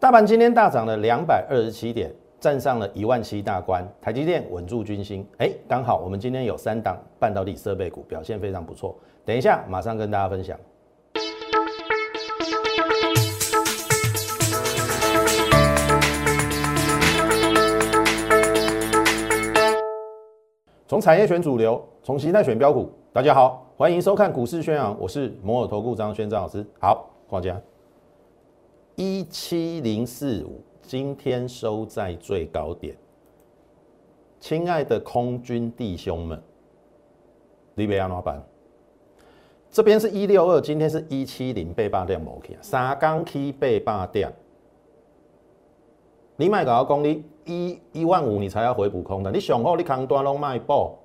大盘今天大涨了两百二十七点，站上了一万七大关。台积电稳住军心，哎，刚好我们今天有三档半导体设备股表现非常不错。等一下马上跟大家分享。从产业选主流，从形态选标股。大家好，欢迎收看股市宣扬，我是摩尔投顾张轩张老师。好，大家。一七零四五，今天收在最高点。亲爱的空军弟兄们，你别安老板，这边是一六二，今天是一七零被霸掉某天，三钢 K 被霸掉。你卖搞公你一一万五，你才要回补空的。你上好，你扛端拢卖爆。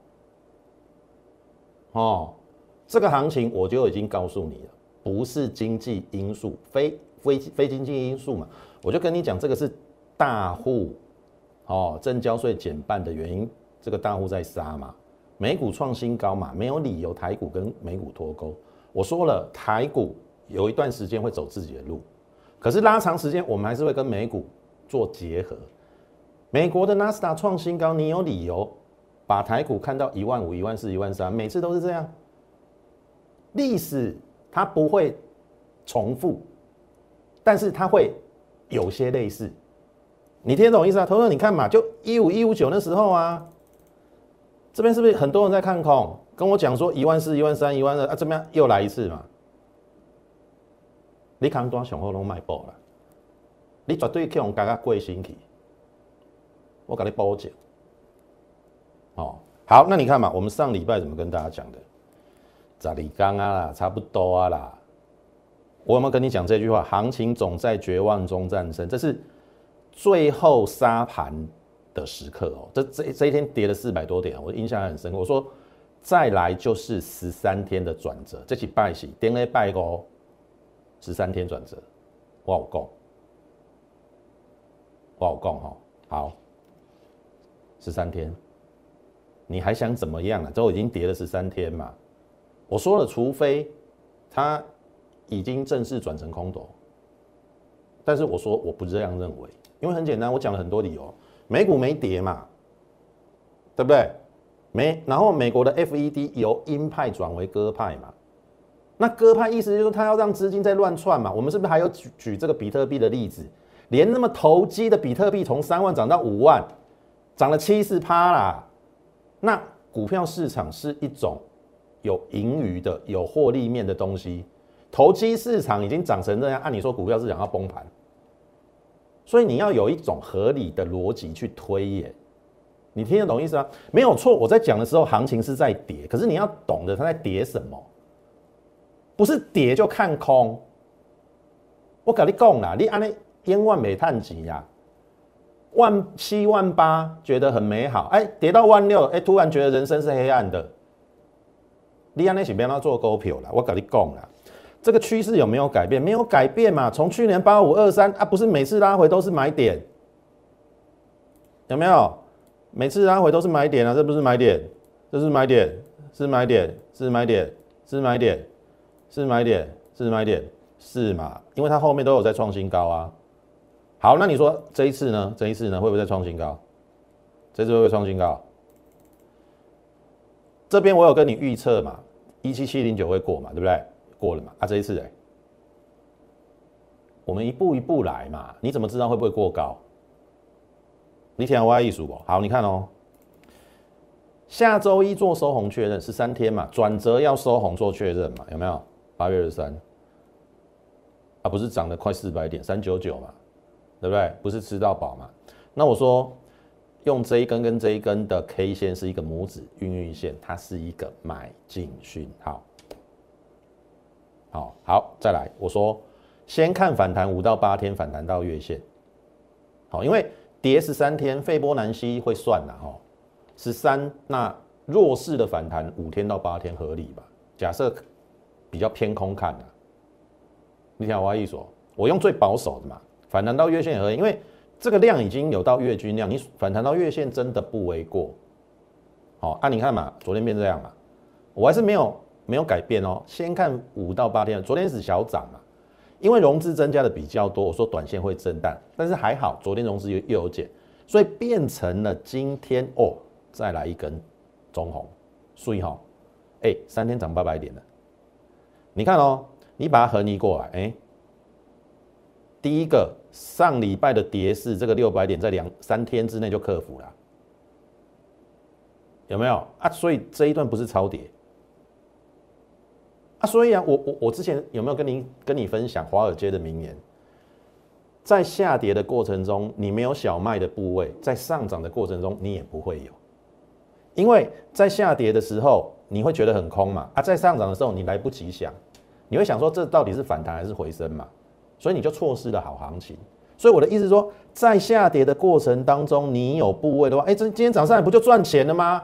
哦，这个行情我就已经告诉你了，不是经济因素，非。非非经济因素嘛，我就跟你讲，这个是大户哦，正交税减半的原因，这个大户在杀嘛，美股创新高嘛，没有理由台股跟美股脱钩。我说了，台股有一段时间会走自己的路，可是拉长时间，我们还是会跟美股做结合。美国的纳斯达创新高，你有理由把台股看到一万五、一万四、一万三，每次都是这样，历史它不会重复。但是它会有些类似，你听懂意思啊？投资你看嘛，就一五一五九那时候啊，这边是不是很多人在看空？跟我讲说一万四、一万三、一万二啊，怎么样又来一次嘛？你扛多雄厚拢卖爆了，你绝对去用加加贵心去，我给你保证。哦，好，那你看嘛，我们上礼拜怎么跟大家讲的？十里刚啊，差不多啊啦。我有没有跟你讲这句话？行情总在绝望中战胜，这是最后杀盘的时刻哦。这这这一天跌了四百多点，我印象很深刻。我说再来就是十三天的转折，这起拜喜点 A 拜哦，十三天转折，我好讲，我好讲哈。好，十三天，你还想怎么样啊？都已经跌了十三天嘛。我说了，除非他。已经正式转成空头，但是我说我不这样认为，因为很简单，我讲了很多理由，美股没跌嘛，对不对？没，然后美国的 FED 由鹰派转为鸽派嘛，那鸽派意思就是他要让资金在乱窜嘛。我们是不是还有举举这个比特币的例子？连那么投机的比特币从三万涨到五万，涨了七十趴啦。那股票市场是一种有盈余的、有获利面的东西。投机市场已经涨成这样，按理说股票市场要崩盘，所以你要有一种合理的逻辑去推演，你听得懂意思吗？没有错，我在讲的时候行情是在跌，可是你要懂得它在跌什么，不是跌就看空。我跟你讲啦，你按那千万没探几呀，万七万八觉得很美好，哎，跌到万六，哎，突然觉得人生是黑暗的，你按那是不要做股票啦，我跟你讲啦。这个趋势有没有改变？没有改变嘛。从去年八五二三啊，不是每次拉回都是买点，有没有？每次拉回都是买点啊，这不是买点，这是买点，是买点，是买点，是买点，是买点，是买点，是嘛？因为它后面都有在创新高啊。好，那你说这一次呢？这一次呢，会不会再创新高？这次会不会创新高？这边我有跟你预测嘛，一七七零九会过嘛，对不对？过了嘛？啊，这一次哎，我们一步一步来嘛。你怎么知道会不会过高？你听我艺术不？好，你看哦，下周一做收红确认是三天嘛，转折要收红做确认嘛，有没有？八月二十三，啊，不是涨了快四百点，三九九嘛，对不对？不是吃到饱嘛？那我说用这一根跟这一根的 K 线是一个拇指孕育线，它是一个买进讯号。好好，再来。我说，先看反弹五到八天，反弹到月线。好，因为跌十三天，费波南西会算的哦。十三，那弱势的反弹五天到八天合理吧？假设比较偏空看的，你听我意思，我用最保守的嘛，反弹到月线也合理，因为这个量已经有到月均量，你反弹到月线真的不为过。好，啊，你看嘛，昨天变这样嘛，我还是没有。没有改变哦。先看五到八天，昨天是小涨嘛，因为融资增加的比较多，我说短线会震荡，但是还好，昨天融资又又有减，所以变成了今天哦，再来一根中红，所以哈，哎，三天涨八百点了。你看哦，你把它横移过来，哎，第一个上礼拜的跌势，这个六百点在两三天之内就克服了，有没有啊？所以这一段不是超跌。啊，所以啊，我我我之前有没有跟您跟你分享华尔街的名言？在下跌的过程中，你没有小麦的部位；在上涨的过程中，你也不会有。因为在下跌的时候，你会觉得很空嘛；啊，在上涨的时候，你来不及想，你会想说这到底是反弹还是回升嘛？所以你就错失了好行情。所以我的意思说，在下跌的过程当中，你有部位的话，哎，这今天早上不就赚钱了吗？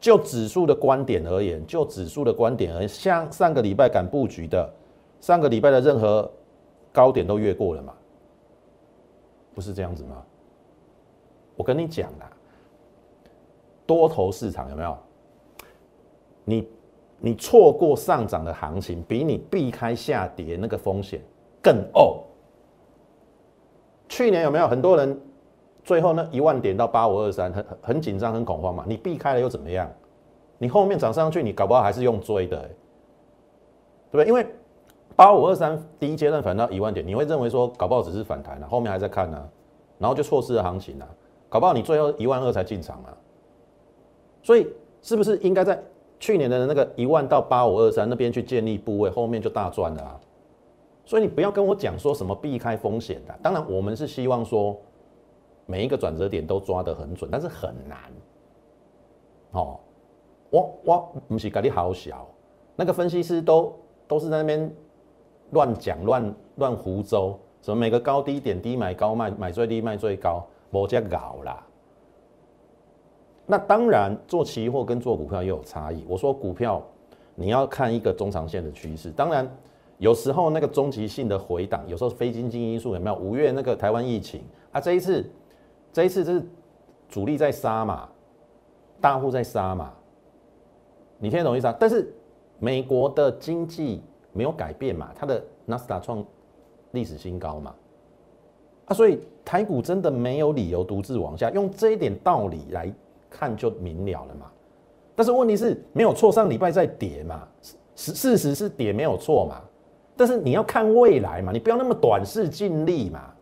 就指数的观点而言，就指数的观点而言，像上个礼拜敢布局的，上个礼拜的任何高点都越过了嘛？不是这样子吗？我跟你讲啦，多头市场有没有？你你错过上涨的行情，比你避开下跌那个风险更哦。去年有没有很多人？最后那一万点到八五二三，很很很紧张，很恐慌嘛。你避开了又怎么样？你后面涨上去，你搞不好还是用追的，对不对？因为八五二三第一阶段反到一万点，你会认为说搞不好只是反弹啊，后面还在看呢，然后就错失了行情啊。搞不好你最后一万二才进场啊。所以是不是应该在去年的那个一万到八五二三那边去建立部位，后面就大赚了啊？所以你不要跟我讲说什么避开风险的，当然我们是希望说。每一个转折点都抓得很准，但是很难。哦，我我不是跟你好小，那个分析师都都是在那边乱讲乱乱胡诌，什么每个高低点低买高卖，买最低卖最高，我这搞啦。那当然做期货跟做股票又有差异。我说股票你要看一个中长线的趋势，当然有时候那个终极性的回档，有时候非经济因素有没有？五月那个台湾疫情啊，这一次。这一次就是主力在杀嘛，大户在杀嘛，你听得懂意思啊？但是美国的经济没有改变嘛，它的纳斯达创历史新高嘛，啊，所以台股真的没有理由独自往下，用这一点道理来看就明了了嘛。但是问题是没有错，上礼拜在跌嘛，事事实是跌没有错嘛，但是你要看未来嘛，你不要那么短视尽力嘛。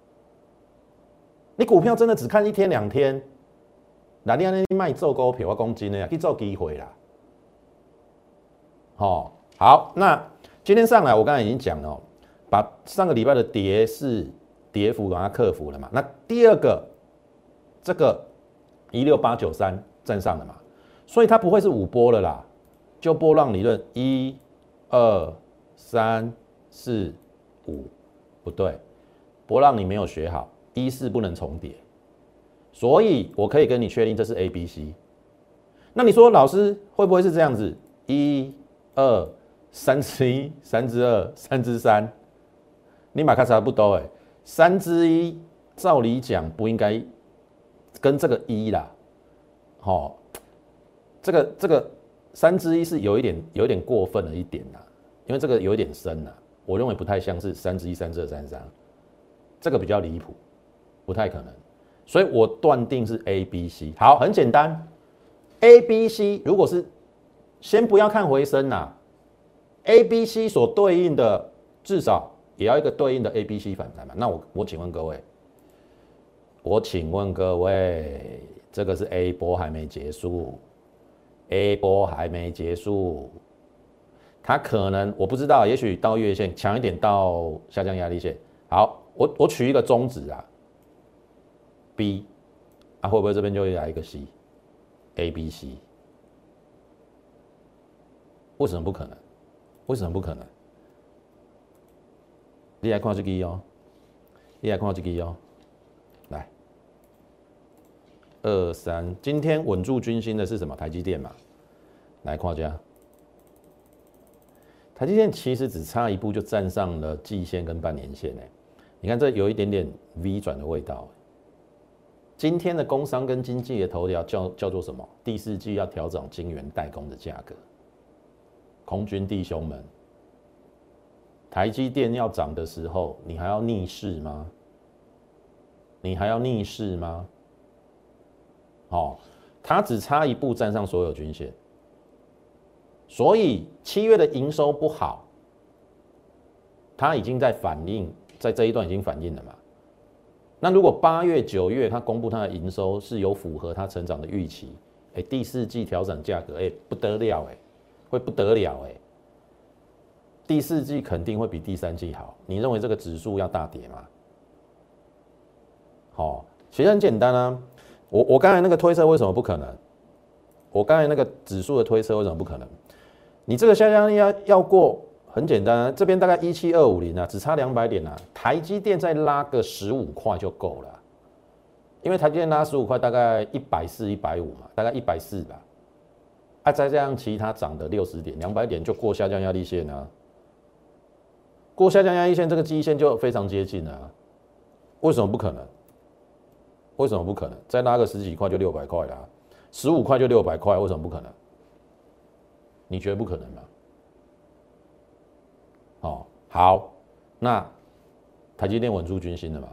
你股票真的只看一天两天，哪天那卖做股票我公斤的呀？去做机会啦。好，好，那今天上来我刚才已经讲了，把上个礼拜的跌是跌幅把它克服了嘛？那第二个，这个一六八九三站上了嘛？所以它不会是五波了啦，就波浪理论，一、二、三、四、五，不对，波浪你没有学好。一是不能重叠，所以我可以跟你确定这是 A、B、C。那你说老师会不会是这样子？一、二、三之一、三之二、三之三，你马卡差不多哎。三之一照理讲不应该跟这个一啦，好，这个这个三之一是有一点有一点过分了一点啦，因为这个有一点深啦，我认为不太像是三之一、三之二、三之三，这个比较离谱。不太可能，所以我断定是 A、B、C。好，很简单，A、B、C 如果是先不要看回升呐，A、B、C 所对应的至少也要一个对应的 A、B、C 反弹嘛。那我我请问各位，我请问各位，这个是 A 波还没结束，A 波还没结束，它可能我不知道，也许到月线强一点，到下降压力线。好，我我取一个中值啊。B 啊，会不会这边就会来一个 C？A、B、C，为什么不可能？为什么不可能？你来看这个哦，你来看这个哦，来，二三，今天稳住军心的是什么？台积电嘛，来看下，台积电其实只差一步就站上了季线跟半年线诶，你看这有一点点 V 转的味道。今天的工商跟经济的头条叫叫做什么？第四季要调整晶圆代工的价格。空军弟兄们，台积电要涨的时候，你还要逆势吗？你还要逆势吗？哦，它只差一步站上所有均线，所以七月的营收不好，它已经在反映，在这一段已经反映了嘛。那如果八月、九月它公布它的营收是有符合它成长的预期，哎，第四季调整价格，哎，不得了，哎，会不得了，哎，第四季肯定会比第三季好。你认为这个指数要大跌吗？好，其实很简单啊。我我刚才那个推测为什么不可能？我刚才那个指数的推测为什么不可能？你这个下降力要要过，很简单，这边大概一七二五零啊，只差两百点啊。台积电再拉个十五块就够了，因为台积电拉十五块大概一百四、一百五嘛，大概一百四吧。啊，再加上其他涨的六十点、两百点就过下降压力线啊。过下降压力线这个基线就非常接近了，为什么不可能？为什么不可能？再拉个十几块就六百块了，十五块就六百块，为什么不可能？你觉得不可能吗？哦，好，那台积电稳住军心了嘛？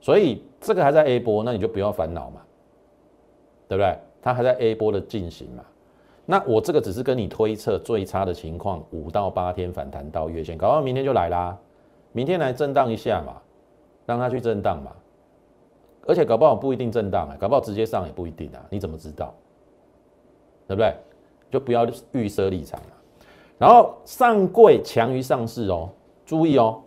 所以这个还在 A 波，那你就不要烦恼嘛，对不对？它还在 A 波的进行嘛？那我这个只是跟你推测最差的情况，五到八天反弹到月线，搞到明天就来啦，明天来震荡一下嘛，让它去震荡嘛。而且搞不好不一定震荡啊，搞不好直接上也不一定啊，你怎么知道？对不对？就不要预设立场了。然后上柜强于上市哦，注意哦，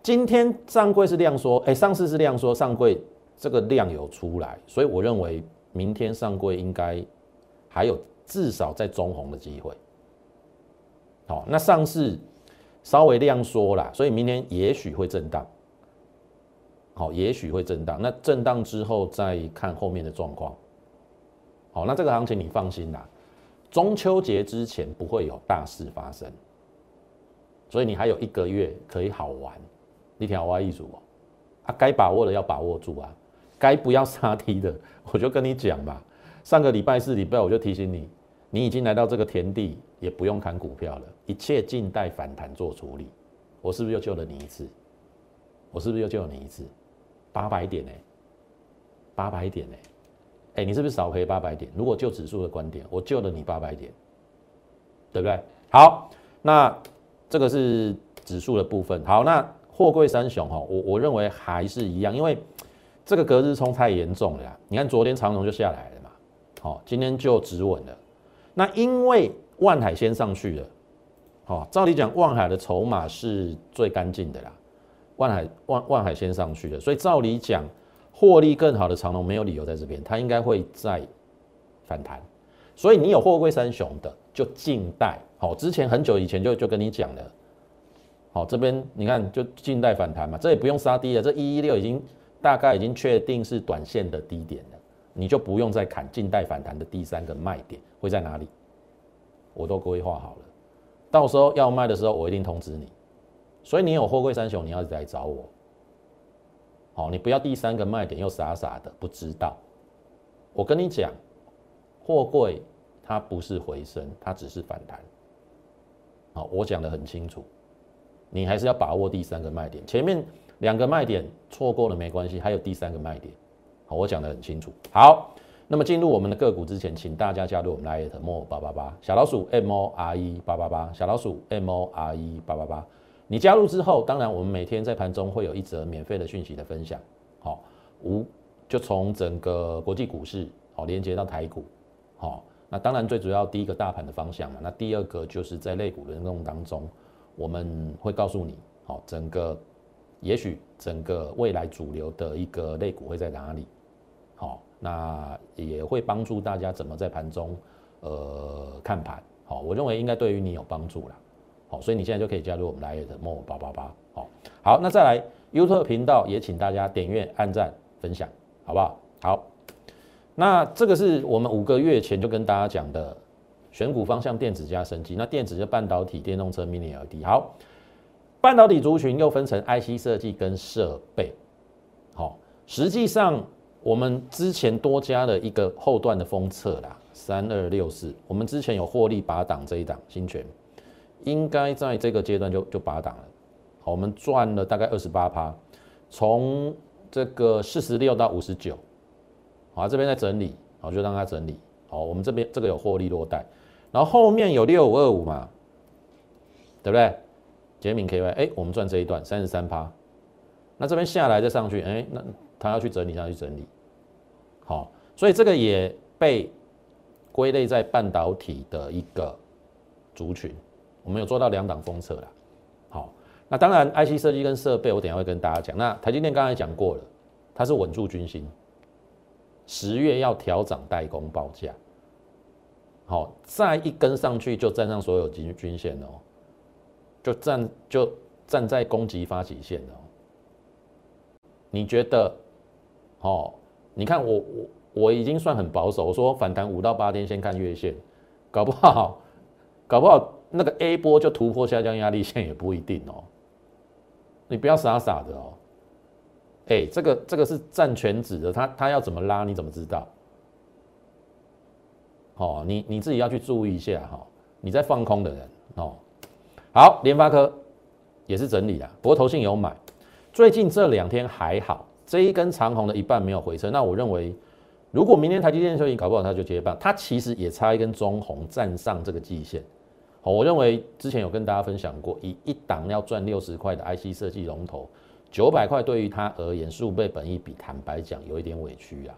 今天上柜是量缩，哎，上市是量缩，上柜这个量有出来，所以我认为明天上柜应该还有至少在中红的机会。好，那上市稍微量缩啦，所以明天也许会震荡。好，也许会震荡，那震荡之后再看后面的状况。好，那这个行情你放心啦，中秋节之前不会有大事发生，所以你还有一个月可以好玩，你听我一组哦，啊，该把握的要把握住啊，该不要杀低的，我就跟你讲吧。上个礼拜四、礼拜我就提醒你，你已经来到这个田地，也不用砍股票了，一切静待反弹做处理。我是不是又救了你一次？我是不是又救了你一次？八百点呢？八百点呢？哎，你是不是少赔八百点？如果就指数的观点，我救了你八百点，对不对？好，那这个是指数的部分。好，那货柜三雄哈，我我认为还是一样，因为这个隔日冲太严重了呀。你看昨天长荣就下来了嘛，好，今天就止稳了。那因为万海先上去了，好，照理讲万海的筹码是最干净的啦。万海万万海先上去的，所以照理讲，获利更好的长龙没有理由在这边，它应该会再反弹。所以你有货柜三雄的，就静待。好，之前很久以前就就跟你讲了，好，这边你看就静待反弹嘛，这也不用杀低了，这一一六已经大概已经确定是短线的低点了，你就不用再砍静待反弹的第三个卖点会在哪里，我都规划好了，到时候要卖的时候，我一定通知你。所以你有货柜三雄，你要来找我。好，你不要第三个卖点又傻傻的不知道。我跟你讲，货柜它不是回升，它只是反弹。好，我讲的很清楚，你还是要把握第三个卖点。前面两个卖点错过了没关系，还有第三个卖点。好，我讲的很清楚。好，那么进入我们的个股之前，请大家加入我们 Lite More 八八八小老鼠 M O R E 八八八小老鼠 M O R E 八八八。你加入之后，当然我们每天在盘中会有一则免费的讯息的分享，好，无就从整个国际股市好连接到台股，好，那当然最主要第一个大盘的方向嘛，那第二个就是在类股的内容当中，我们会告诉你，好，整个也许整个未来主流的一个类股会在哪里，好，那也会帮助大家怎么在盘中呃看盘，好，我认为应该对于你有帮助所以你现在就可以加入我们来的 m o 八八八，好，好，那再来 YouTube 频道也请大家点阅、按赞、分享，好不好？好，那这个是我们五个月前就跟大家讲的选股方向，电子加升级。那电子就半导体、电动车、Mini LED。好，半导体族群又分成 IC 设计跟设备。好，实际上我们之前多加了一个后段的封测啦，三二六四，我们之前有获利八档这一档新权。应该在这个阶段就就拔档了。好，我们赚了大概二十八趴，从这个四十六到五十九，好，这边在整理，好，就让它整理。好，我们这边这个有获利落袋，然后后面有六五二五嘛，对不对？杰明 KY，哎，我们赚这一段三十三趴，那这边下来再上去，哎，那他要去整理，他要去整理。好，所以这个也被归类在半导体的一个族群，我们有做到两档封测了。好，那当然 IC 设计跟设备，我等下会跟大家讲。那台积电刚才讲过了，它是稳住军心，十月要调涨代工报价。好，再一跟上去就站上所有均均线哦，就站就站在攻击发起线哦。你觉得？哦，你看我我我已经算很保守，我说反弹五到八天先看月线，搞不好搞不好那个 A 波就突破下降压力线也不一定哦。你不要傻傻的哦。哎，这个这个是占全指的，他他要怎么拉你怎么知道？哦，你你自己要去注意一下哈，你在放空的人哦。好，联发科也是整理的，不过投信有买。最近这两天还好，这一根长红的一半没有回撤。那我认为，如果明天台积电休息，搞不好它就接棒。它其实也差一根中红站上这个季线。我认为之前有跟大家分享过，以一档要赚六十块的 IC 设计龙头，九百块对于它而言，数倍本一比，坦白讲有一点委屈啊。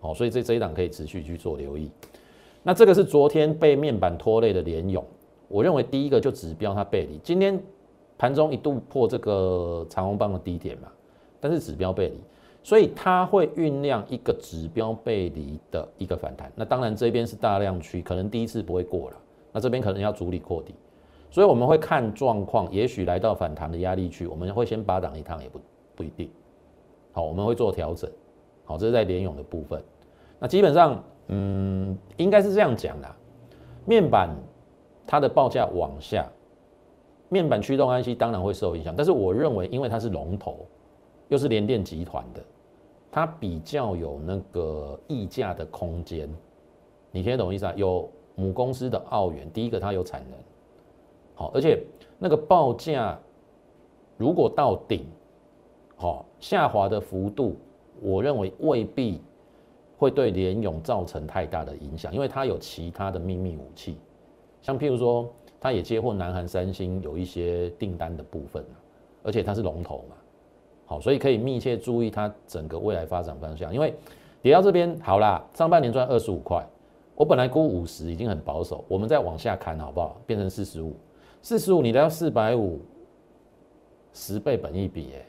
哦，所以这这一档可以持续去做留意。那这个是昨天被面板拖累的联勇，我认为第一个就指标它背离，今天盘中一度破这个长虹棒的低点嘛，但是指标背离，所以它会酝酿一个指标背离的一个反弹。那当然这边是大量区，可能第一次不会过了，那这边可能要主力扩底，所以我们会看状况，也许来到反弹的压力区，我们会先拔档一趟，也不不一定。好，我们会做调整。好，这是在联勇的部分。那基本上。嗯，应该是这样讲的。面板它的报价往下，面板驱动 IC 当然会受影响。但是我认为，因为它是龙头，又是联电集团的，它比较有那个溢价的空间。你听得懂意思啊？有母公司的澳元，第一个它有产能，好，而且那个报价如果到顶，好下滑的幅度，我认为未必。会对联勇造成太大的影响，因为它有其他的秘密武器，像譬如说，它也接获南韩三星有一些订单的部分而且它是龙头嘛，好，所以可以密切注意它整个未来发展方向。因为跌到这边好啦，上半年赚二十五块，我本来估五十已经很保守，我们再往下砍好不好？变成四十五，四十五你都要四百五，十倍本一比，耶，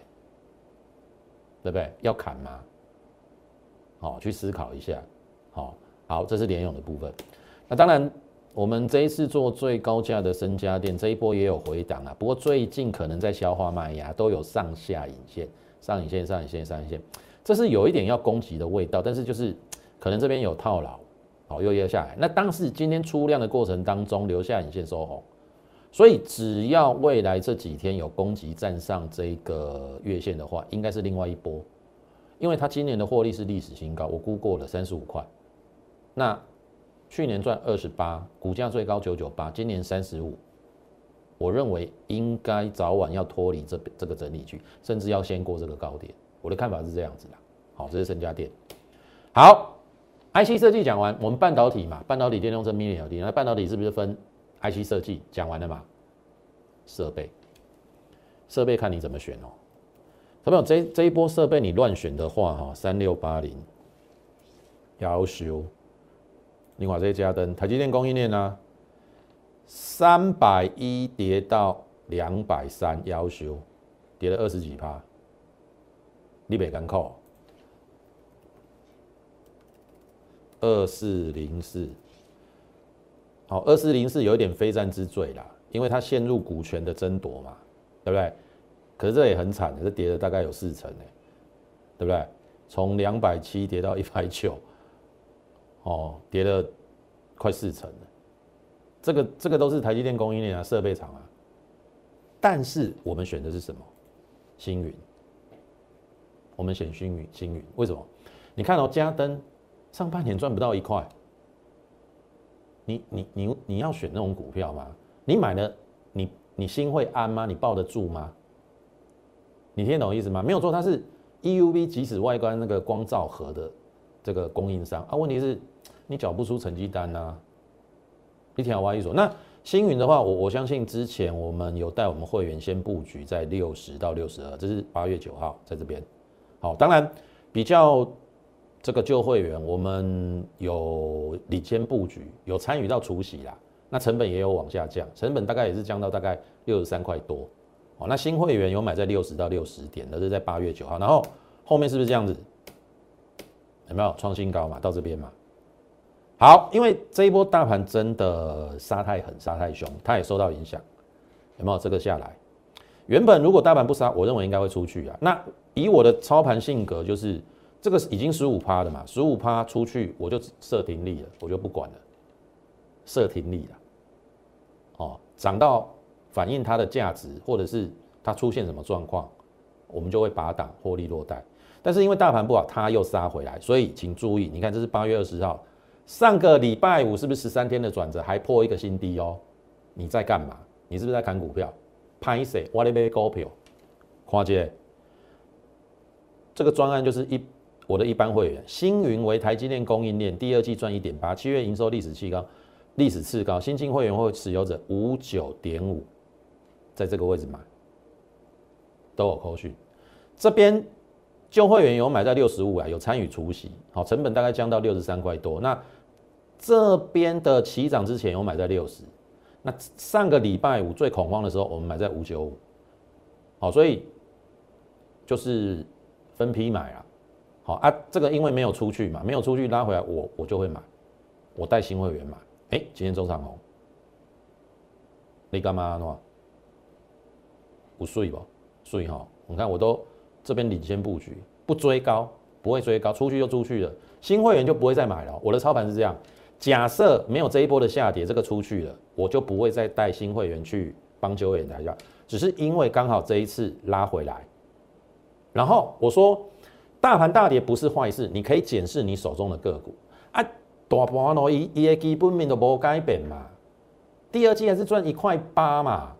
对不对？要砍吗？好，去思考一下。好，好，这是联勇的部分。那当然，我们这一次做最高价的升家电，这一波也有回档啊。不过最近可能在消化卖压，都有上下影线，上影线、上影线、上影线，这是有一点要攻击的味道。但是就是可能这边有套牢，好，又压下来。那当时今天出量的过程当中留下影线收红，所以只要未来这几天有攻击站上这个月线的话，应该是另外一波。因为它今年的获利是历史新高，我估过了三十五块，那去年赚二十八，股价最高九九八，今年三十五，我认为应该早晚要脱离这这个整理区，甚至要先过这个高点。我的看法是这样子的。好，这是深家电。好，IC 设计讲完，我们半导体嘛，半导体电动车 Mini LED，那半导体是不是分 IC 设计？讲完了嘛？设备，设备看你怎么选哦。朋友，这这一波设备你乱选的话，哈，三六八零，要修。另外这些加灯，台积电供应链呢，三百一跌到两百三，要修，跌了二十几趴，你别敢扣。二四零四，好，二四零四有一点非战之罪啦，因为它陷入股权的争夺嘛，对不对？可是这也很惨的，这跌了大概有四成哎，对不对？从两百七跌到一百九，哦，跌了快四成。这个这个都是台积电供应链啊，设备厂啊。但是我们选的是什么？星云。我们选星云，星云为什么？你看到嘉登上半年赚不到一块，你你你你要选那种股票吗？你买了你你心会安吗？你抱得住吗？你听懂意思吗？没有错，它是 EUV 即使外观那个光照盒的这个供应商啊。问题是，你缴不出成绩单呐。一条挖一所。那星云的话，我我相信之前我们有带我们会员先布局在六十到六十二，这是八月九号在这边。好，当然比较这个旧会员，我们有领先布局，有参与到除息啦，那成本也有往下降，成本大概也是降到大概六十三块多。哦，那新会员有买在六十到六十点，那是在八月九号，然后后面是不是这样子？有没有创新高嘛？到这边嘛？好，因为这一波大盘真的杀太狠、杀太凶，它也受到影响，有没有？这个下来，原本如果大盘不杀，我认为应该会出去啊。那以我的操盘性格，就是这个已经十五趴的嘛，十五趴出去我就设停利了，我就不管了，设停利了。哦，涨到。反映它的价值，或者是它出现什么状况，我们就会拔档获利落袋。但是因为大盘不好，它又杀回来，所以请注意，你看这是八月二十号，上个礼拜五是不是十三天的转折，还破一个新低哦？你在干嘛？你是不是在看股票？拍谁？我来买股票。花姐，这个专案就是一我的一般会员，星云为台积电供应链，第二季赚一点八，七月营收历史最高，历史次高，新进会员或持有者五九点五。在这个位置买都有扣讯，这边旧会员有买在六十五啊，有参与除息，好，成本大概降到六十三块多。那这边的起涨之前有买在六十，那上个礼拜五最恐慌的时候，我们买在五九五，好，所以就是分批买啊，好啊，这个因为没有出去嘛，没有出去拉回来，我我就会买，我带新会员买，哎，今天周长红，你干嘛呢？不睡吧，睡哈！你看我都这边领先布局，不追高，不会追高，出去就出去了。新会员就不会再买了。我的操盘是这样：假设没有这一波的下跌，这个出去了，我就不会再带新会员去帮九尾抬价。只是因为刚好这一次拉回来，然后我说大盘大跌不是坏事，你可以检视你手中的个股啊，大盘咯，伊伊的基本面都无改变嘛，第二季还是赚一块八嘛。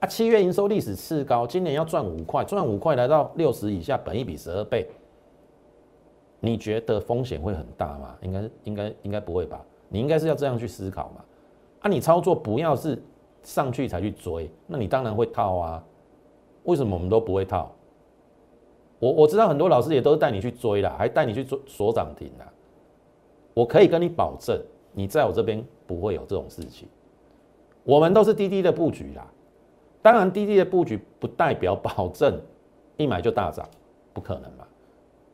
啊，七月营收历史次高，今年要赚五块，赚五块来到六十以下，本一比十二倍，你觉得风险会很大吗？应该应该应该不会吧？你应该是要这样去思考嘛？啊，你操作不要是上去才去追，那你当然会套啊。为什么我们都不会套？我我知道很多老师也都带你去追啦，还带你去做锁涨停啦。我可以跟你保证，你在我这边不会有这种事情。我们都是滴滴的布局啦。当然，滴滴的布局不代表保证一买就大涨，不可能嘛？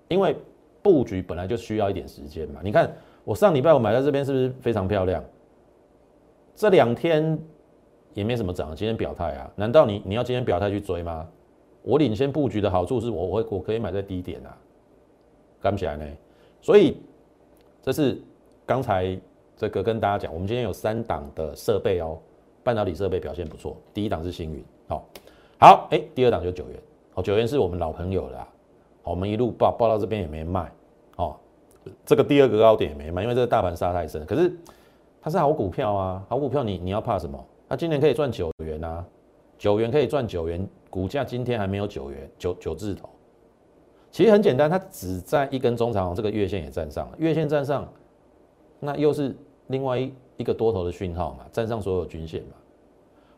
因为布局本来就需要一点时间嘛。你看，我上礼拜我买在这边是不是非常漂亮？这两天也没什么涨，今天表态啊？难道你你要今天表态去追吗？我领先布局的好处是我我我可以买在低点啊，干不起来呢。所以这是刚才这个跟大家讲，我们今天有三档的设备哦。半导体设备表现不错，第一档是星云，好，好，哎，第二档就九元，哦，九元是我们老朋友了，我们一路报报到这边也没卖，哦，这个第二个高点也没卖，因为这个大盘杀太深，可是它是好股票啊，好股票你你要怕什么？它今年可以赚九元啊，九元可以赚九元，股价今天还没有九元九九字头，其实很简单，它只在一根中长这个月线也站上了，月线站上，那又是另外一。一个多头的讯号嘛，站上所有均线嘛，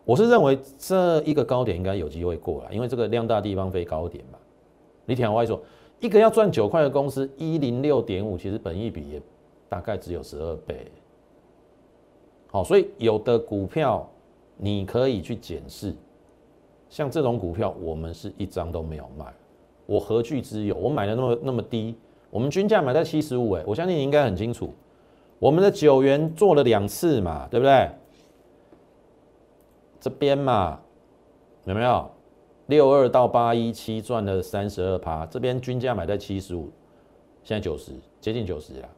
我是认为这一个高点应该有机会过了，因为这个量大地方飞高点嘛。你听我说，一个要赚九块的公司，一零六点五，其实本益比也大概只有十二倍。好，所以有的股票你可以去检视，像这种股票，我们是一张都没有卖，我何惧之有？我买的那么那么低，我们均价买在七十五，哎，我相信你应该很清楚。我们的九元做了两次嘛，对不对？这边嘛，有没有六二到八一七赚了三十二趴？这边均价买在七十五，现在九十，接近九十了。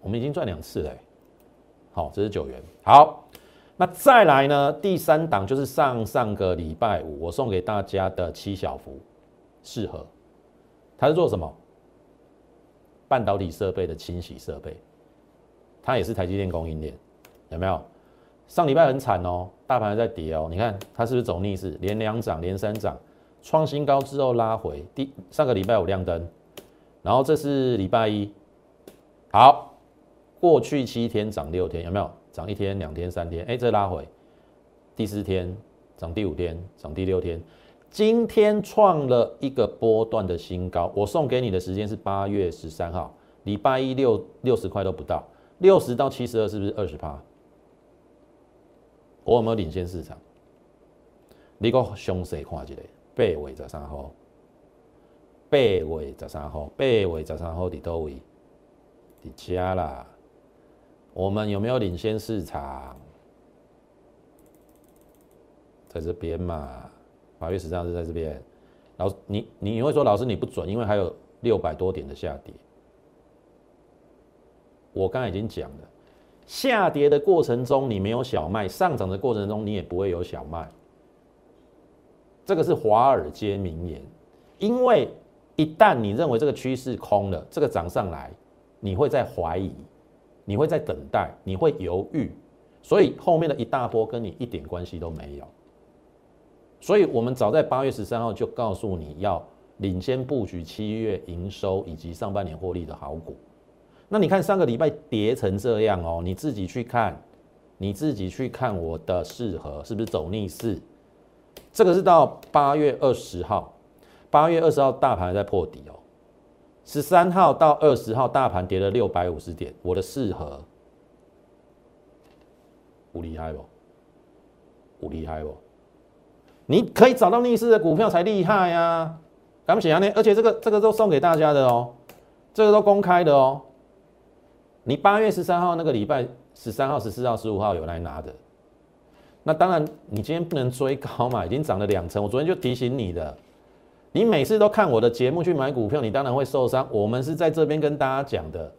我们已经赚两次嘞。好，这是九元。好，那再来呢？第三档就是上上个礼拜五我送给大家的七小福，适合。它是做什么？半导体设备的清洗设备，它也是台积电供应链，有没有？上礼拜很惨哦，大盘还在跌哦。你看它是不是走逆势，连两涨，连三涨，创新高之后拉回。第上个礼拜五亮灯，然后这是礼拜一，好，过去七天涨六天，有没有？涨一天、两天、三天，哎，这拉回。第四天涨，第五天涨，第六天，今天创了一个波段的新高。我送给你的时间是八月十三号，礼拜一六六十块都不到，六十到七十二是不是二十趴？我有没有领先市场？你个详细看一下，八月十三号，八月十三号，八月十三号伫倒位？伫遮啦。我们有没有领先市场？在这边嘛，八月十三是在这边。老师，你你会说老师你不准，因为还有六百多点的下跌。我刚才已经讲了，下跌的过程中你没有小麦，上涨的过程中你也不会有小麦。这个是华尔街名言。因为一旦你认为这个趋势空了，这个涨上来，你会在怀疑，你会在等待，你会犹豫，所以后面的一大波跟你一点关系都没有。所以，我们早在八月十三号就告诉你要领先布局七月营收以及上半年获利的好股。那你看上个礼拜跌成这样哦，你自己去看，你自己去看我的适合是不是走逆势？这个是到八月二十号，八月二十号大盘在破底哦。十三号到二十号大盘跌了六百五十点，我的四合，不厉害不？不厉害不？你可以找到逆势的股票才厉害呀！咱们写下呢，而且这个这个都送给大家的哦，这个都公开的哦。你八月十三号那个礼拜十三号、十四号、十五号有来拿的，那当然你今天不能追高嘛，已经涨了两成。我昨天就提醒你的，你每次都看我的节目去买股票，你当然会受伤。我们是在这边跟大家讲的，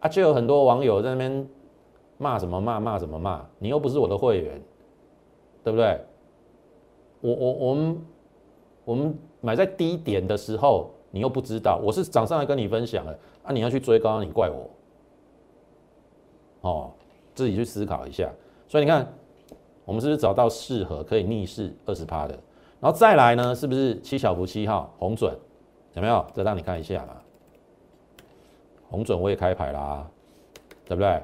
啊，就有很多网友在那边骂什么骂骂什么骂，你又不是我的会员，对不对？我我我们我们买在低点的时候，你又不知道，我是涨上来跟你分享了啊！你要去追高，你怪我哦，自己去思考一下。所以你看，我们是不是找到适合可以逆势二十趴的？然后再来呢，是不是七小福七号红准有没有？再让你看一下啊，红准我也开牌啦，对不对？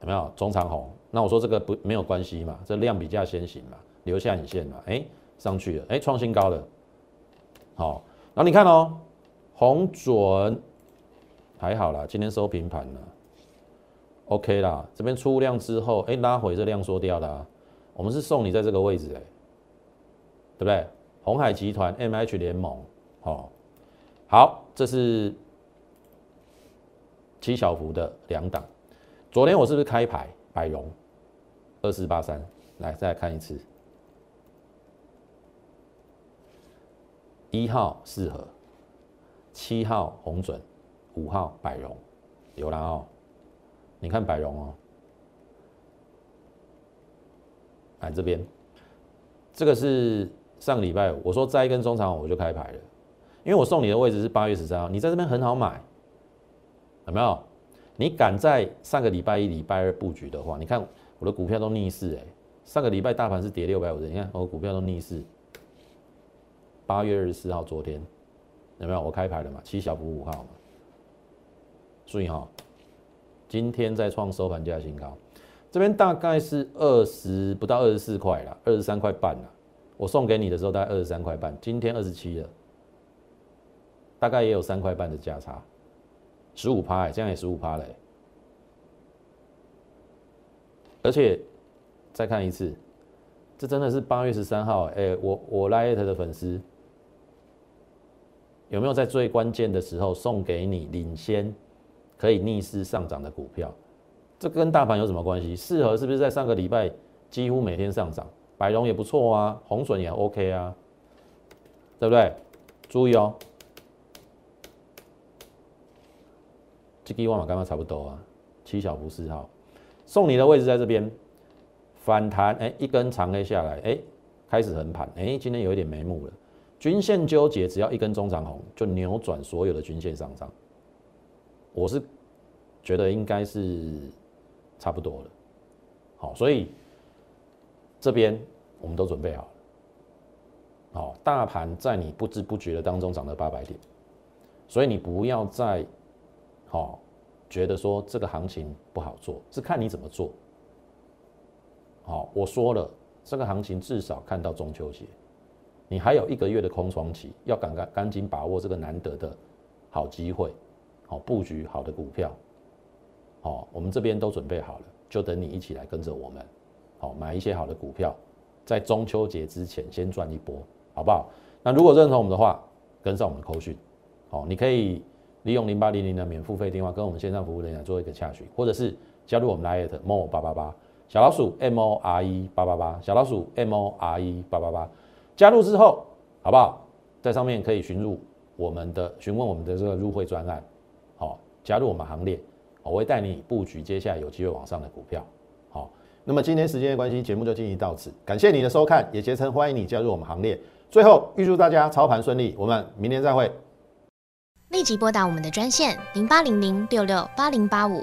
有没有中长红？那我说这个不没有关系嘛，这量比较先行嘛，留下影线嘛，哎，上去了，哎，创新高了，好，然后你看哦，红准还好啦，今天收平盘了，OK 啦，这边出量之后，哎，拉回这量缩掉了，我们是送你在这个位置哎，对不对？红海集团 MH 联盟，好，好，这是七小福的两档，昨天我是不是开牌？百荣二四八三，来再来看一次。一号四合，七号红准，五号百荣，有了哦。你看百荣哦，来这边，这个是上个礼拜我说摘一根中长我就开牌了，因为我送你的位置是八月十三号，你在这边很好买，有没有？你敢在上个礼拜一、礼拜二布局的话，你看我的股票都逆势哎。上个礼拜大盘是跌六百五十，你看我股票都逆势。八月二十四号，昨天有没有我开牌了嘛？七小股五号嘛。注意哈，今天再创收盘价新高，这边大概是二十不到二十四块了，二十三块半了。我送给你的时候大概二十三块半，今天二十七了，大概也有三块半的价差。十五趴哎，这样也十五趴嘞。而且再看一次，这真的是八月十三号哎，我我拉艾特的粉丝有没有在最关键的时候送给你领先可以逆势上涨的股票？这跟大盘有什么关系？适合是不是在上个礼拜几乎每天上涨？百荣也不错啊，红笋也 OK 啊，对不对？注意哦。这个万马刚刚差不多啊，七小幅四号，送你的位置在这边，反弹哎，一根长黑下来哎，开始横盘哎，今天有一点眉目了，均线纠结，只要一根中长红就扭转所有的均线上涨，我是觉得应该是差不多了。好，所以这边我们都准备好了。好，大盘在你不知不觉的当中涨了八百点，所以你不要再好觉得说这个行情不好做，是看你怎么做。好，我说了，这个行情至少看到中秋节，你还有一个月的空窗期，要赶赶赶紧把握这个难得的好机会，好布局好的股票。哦，我们这边都准备好了，就等你一起来跟着我们，好买一些好的股票，在中秋节之前先赚一波。好不好？那如果认同我们的话，跟上我们的扣讯，好，你可以利用零八零零的免付费电话跟我们线上服务人员做一个洽询，或者是加入我们 Lite More 八八八小老鼠 M O R E 八八八小老鼠 M O R E 八八八，加入之后，好不好？在上面可以询入我们的询问我们的这个入会专案，好，加入我们行列，我会带你布局接下来有机会往上的股票，好。那么今天时间的关系，节目就进行到此，感谢你的收看，也竭诚欢迎你加入我们行列。最后，预祝大家操盘顺利，我们明天再会。立即拨打我们的专线零八零零六六八零八五